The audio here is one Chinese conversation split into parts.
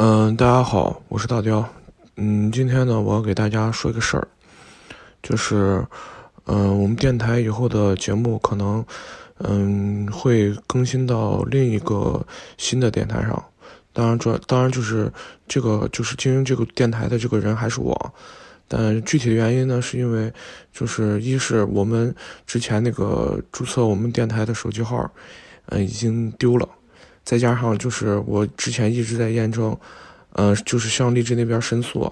嗯，大家好，我是大雕。嗯，今天呢，我要给大家说一个事儿，就是，嗯，我们电台以后的节目可能，嗯，会更新到另一个新的电台上。当然，这当然就是这个就是经营这个电台的这个人还是我，但具体的原因呢，是因为就是一是我们之前那个注册我们电台的手机号，嗯，已经丢了。再加上就是我之前一直在验证，嗯，就是向荔枝那边申诉，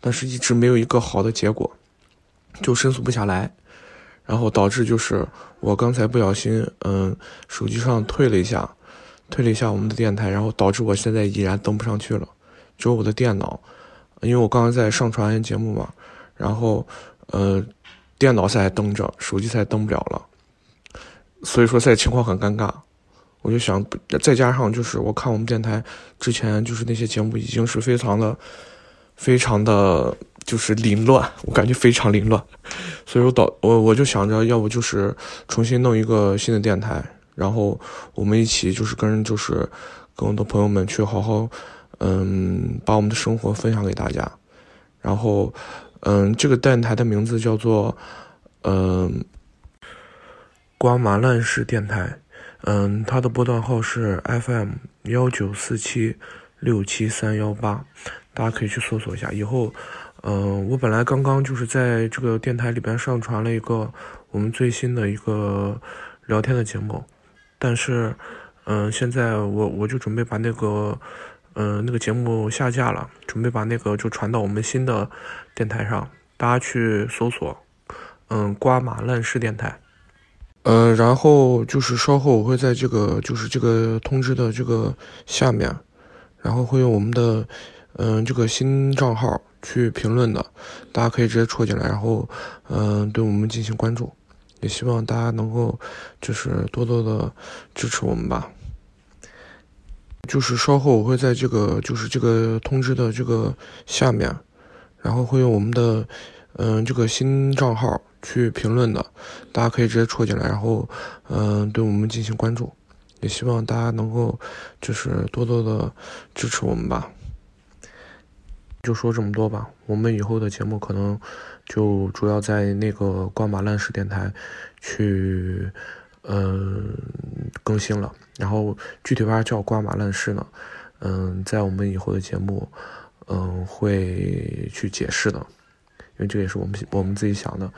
但是一直没有一个好的结果，就申诉不下来，然后导致就是我刚才不小心，嗯，手机上退了一下，退了一下我们的电台，然后导致我现在依然登不上去了，只有我的电脑，因为我刚刚在上传节目嘛，然后，呃，电脑才登着，手机才登不了了，所以说现在情况很尴尬。我就想，再加上就是我看我们电台之前就是那些节目已经是非常的、非常的，就是凌乱，我感觉非常凌乱，所以我导我我就想着，要不就是重新弄一个新的电台，然后我们一起就是跟就是跟我的朋友们去好好，嗯，把我们的生活分享给大家，然后嗯，这个电台的名字叫做嗯，瓜麻烂式电台。嗯，它的波段号是 FM 幺九四七六七三幺八，大家可以去搜索一下。以后，嗯，我本来刚刚就是在这个电台里边上传了一个我们最新的一个聊天的节目，但是，嗯，现在我我就准备把那个，嗯，那个节目下架了，准备把那个就传到我们新的电台上，大家去搜索，嗯，瓜马烂事电台。呃，然后就是稍后我会在这个就是这个通知的这个下面，然后会用我们的嗯这个新账号去评论的，大家可以直接戳进来，然后嗯对我们进行关注，也希望大家能够就是多多的支持我们吧。就是稍后我会在这个就是这个通知的这个下面，然后会用我们的嗯这个新账号。去评论的，大家可以直接戳进来，然后，嗯，对我们进行关注，也希望大家能够就是多多的支持我们吧。就说这么多吧，我们以后的节目可能就主要在那个光马烂事电台去，嗯，更新了。然后具体为啥叫瓜马烂事呢？嗯，在我们以后的节目，嗯，会去解释的。因为这也是我们我们自己想的，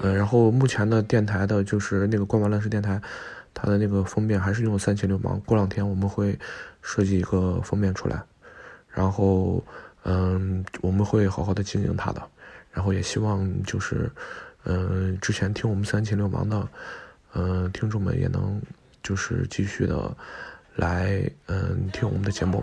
嗯，然后目前的电台的就是那个光马乱世电台，它的那个封面还是用三千流氓。过两天我们会设计一个封面出来，然后嗯，我们会好好的经营它的，然后也希望就是嗯，之前听我们三千流氓的嗯听众们也能就是继续的来嗯听我们的节目。